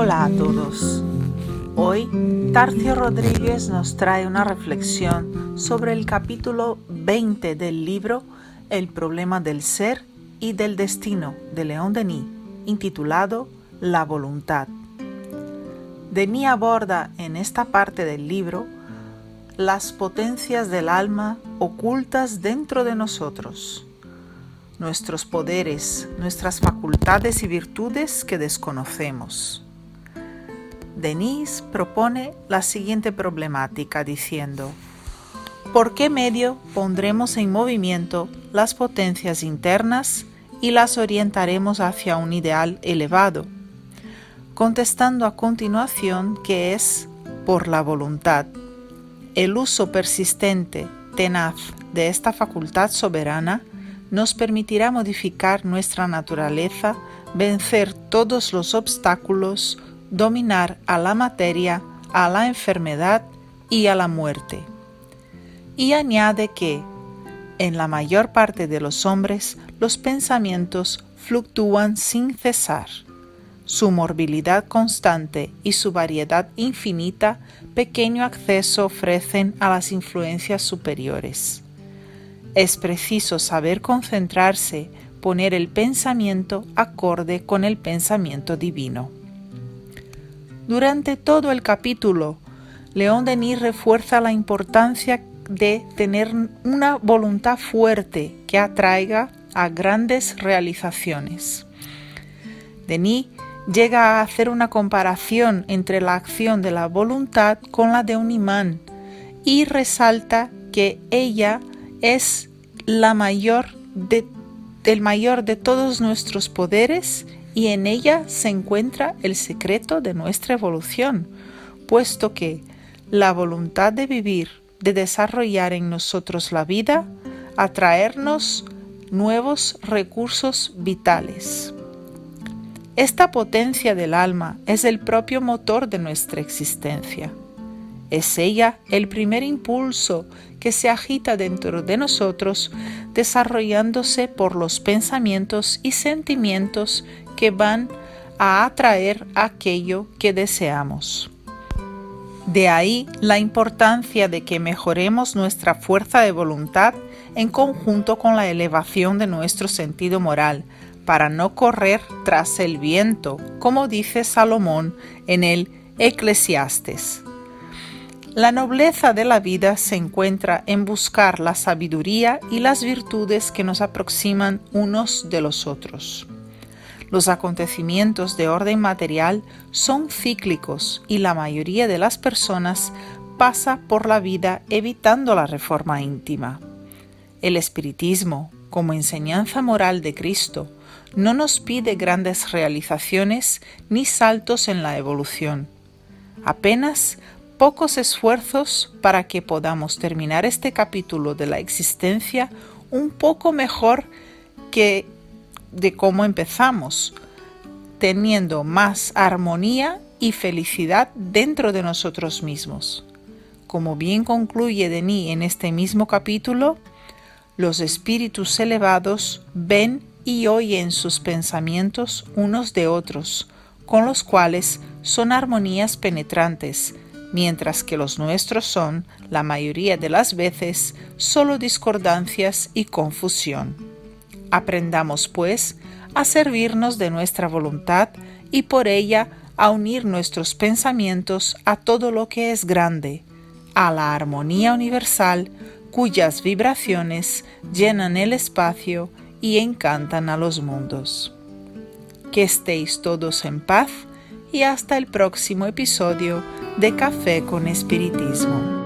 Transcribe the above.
Hola a todos. Hoy Tarcio Rodríguez nos trae una reflexión sobre el capítulo 20 del libro El problema del ser y del destino de León Denis, intitulado La voluntad. Denis aborda en esta parte del libro las potencias del alma ocultas dentro de nosotros, nuestros poderes, nuestras facultades y virtudes que desconocemos. Denis propone la siguiente problemática diciendo, ¿por qué medio pondremos en movimiento las potencias internas y las orientaremos hacia un ideal elevado? Contestando a continuación que es por la voluntad. El uso persistente, tenaz, de esta facultad soberana nos permitirá modificar nuestra naturaleza, vencer todos los obstáculos, dominar a la materia, a la enfermedad y a la muerte. Y añade que, en la mayor parte de los hombres, los pensamientos fluctúan sin cesar. Su morbilidad constante y su variedad infinita pequeño acceso ofrecen a las influencias superiores. Es preciso saber concentrarse, poner el pensamiento acorde con el pensamiento divino. Durante todo el capítulo, León Denis refuerza la importancia de tener una voluntad fuerte que atraiga a grandes realizaciones. Denis llega a hacer una comparación entre la acción de la voluntad con la de un imán y resalta que ella es la mayor el mayor de todos nuestros poderes y en ella se encuentra el secreto de nuestra evolución, puesto que la voluntad de vivir, de desarrollar en nosotros la vida, atraernos nuevos recursos vitales. Esta potencia del alma es el propio motor de nuestra existencia. Es ella el primer impulso que se agita dentro de nosotros, desarrollándose por los pensamientos y sentimientos que van a atraer aquello que deseamos. De ahí la importancia de que mejoremos nuestra fuerza de voluntad en conjunto con la elevación de nuestro sentido moral, para no correr tras el viento, como dice Salomón en el Eclesiastes. La nobleza de la vida se encuentra en buscar la sabiduría y las virtudes que nos aproximan unos de los otros. Los acontecimientos de orden material son cíclicos y la mayoría de las personas pasa por la vida evitando la reforma íntima. El espiritismo, como enseñanza moral de Cristo, no nos pide grandes realizaciones ni saltos en la evolución. Apenas pocos esfuerzos para que podamos terminar este capítulo de la existencia un poco mejor que de cómo empezamos, teniendo más armonía y felicidad dentro de nosotros mismos. Como bien concluye Denis en este mismo capítulo, los espíritus elevados ven y oyen sus pensamientos unos de otros, con los cuales son armonías penetrantes, mientras que los nuestros son, la mayoría de las veces, solo discordancias y confusión. Aprendamos, pues, a servirnos de nuestra voluntad y por ella a unir nuestros pensamientos a todo lo que es grande, a la armonía universal cuyas vibraciones llenan el espacio y encantan a los mundos. Que estéis todos en paz y hasta el próximo episodio de Café con Espiritismo.